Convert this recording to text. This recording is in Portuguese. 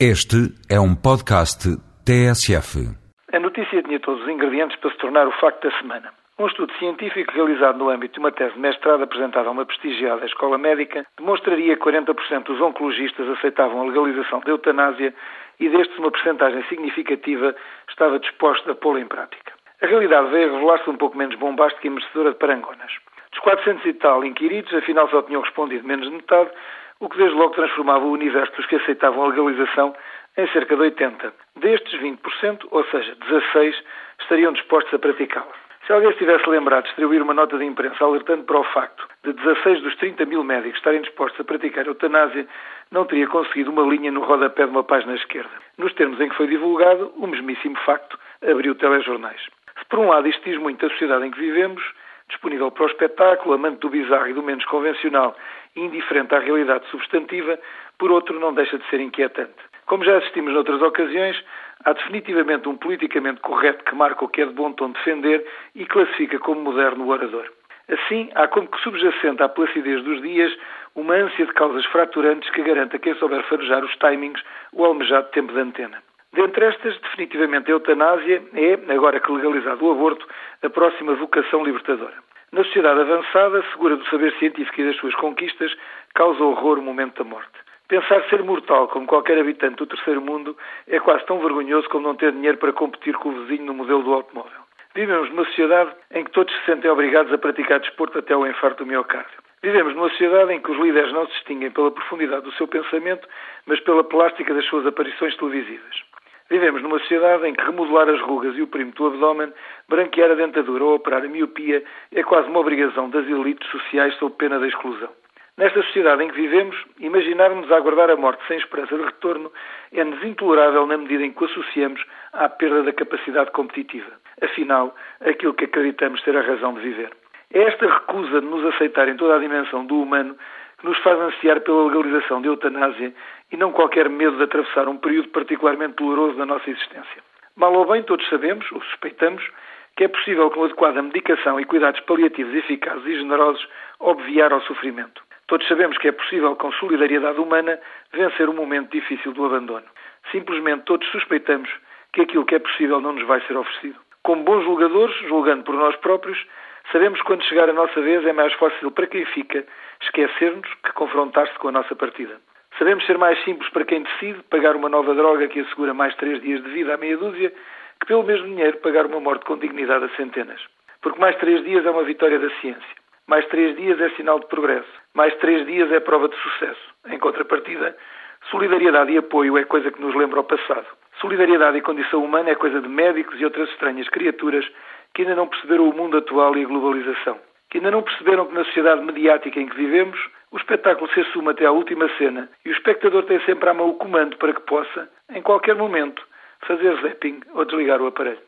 Este é um podcast TSF. A notícia tinha todos os ingredientes para se tornar o facto da semana. Um estudo científico realizado no âmbito de uma tese de mestrado apresentada a uma prestigiada escola médica demonstraria que 40% dos oncologistas aceitavam a legalização da eutanásia e destes uma percentagem significativa estava disposta a pô-la em prática. A realidade veio a revelar-se um pouco menos bombástica e merecedora de parangonas. Dos 400 e tal inquiridos, afinal só tinham respondido menos de metade, o que desde logo transformava o universo dos que aceitavam a legalização em cerca de 80. Destes 20%, ou seja, 16, estariam dispostos a praticá-la. Se alguém estivesse lembrado de distribuir uma nota de imprensa alertando para o facto de 16 dos 30 mil médicos estarem dispostos a praticar eutanásia, não teria conseguido uma linha no rodapé de uma página esquerda. Nos termos em que foi divulgado, o mesmíssimo facto abriu telejornais. Se por um lado isto diz muito da sociedade em que vivemos, disponível para o espetáculo, amante do bizarro e do menos convencional, indiferente à realidade substantiva, por outro não deixa de ser inquietante. Como já assistimos noutras ocasiões, há definitivamente um politicamente correto que marca o que é de bom tom defender e classifica como moderno o orador. Assim, há como que subjacente à placidez dos dias uma ânsia de causas fraturantes que garanta quem souber farejar os timings o almejado tempo de antena. Dentre estas, definitivamente a eutanásia é, agora que legalizado o aborto, a próxima vocação libertadora. Na sociedade avançada, segura do saber científico e das suas conquistas, causa horror o momento da morte. Pensar ser mortal como qualquer habitante do terceiro mundo é quase tão vergonhoso como não ter dinheiro para competir com o vizinho no modelo do automóvel. Vivemos numa sociedade em que todos se sentem obrigados a praticar desporto até ao infarto do miocárdio. Vivemos numa sociedade em que os líderes não se distinguem pela profundidade do seu pensamento, mas pela plástica das suas aparições televisivas. Vivemos numa sociedade em que remodelar as rugas e o primo do abdômen, branquear a dentadura ou operar a miopia é quase uma obrigação das elites sociais sob pena da exclusão. Nesta sociedade em que vivemos, imaginarmos aguardar a morte sem esperança de retorno é-nos intolerável na medida em que o associamos à perda da capacidade competitiva. Afinal, aquilo que acreditamos ser a razão de viver. É esta recusa de nos aceitar em toda a dimensão do humano que nos faz ansiar pela legalização da eutanásia e não qualquer medo de atravessar um período particularmente doloroso da nossa existência. Mal ou bem, todos sabemos, ou suspeitamos, que é possível com adequada medicação e cuidados paliativos eficazes e generosos obviar ao sofrimento. Todos sabemos que é possível, com solidariedade humana, vencer o momento difícil do abandono. Simplesmente todos suspeitamos que aquilo que é possível não nos vai ser oferecido. Como bons julgadores, julgando por nós próprios, sabemos que quando chegar a nossa vez é mais fácil para quem fica esquecer-nos que confrontar-se com a nossa partida. Sabemos ser mais simples para quem decide pagar uma nova droga que assegura mais três dias de vida à meia dúzia que pelo mesmo dinheiro pagar uma morte com dignidade a centenas. Porque mais três dias é uma vitória da ciência. Mais três dias é sinal de progresso. Mais três dias é prova de sucesso. Em contrapartida, solidariedade e apoio é coisa que nos lembra o passado. Solidariedade e condição humana é coisa de médicos e outras estranhas criaturas que ainda não perceberam o mundo atual e a globalização. Que ainda não perceberam que na sociedade mediática em que vivemos, o espetáculo se assume até à última cena e o espectador tem sempre à mão o comando para que possa, em qualquer momento, fazer zapping ou desligar o aparelho.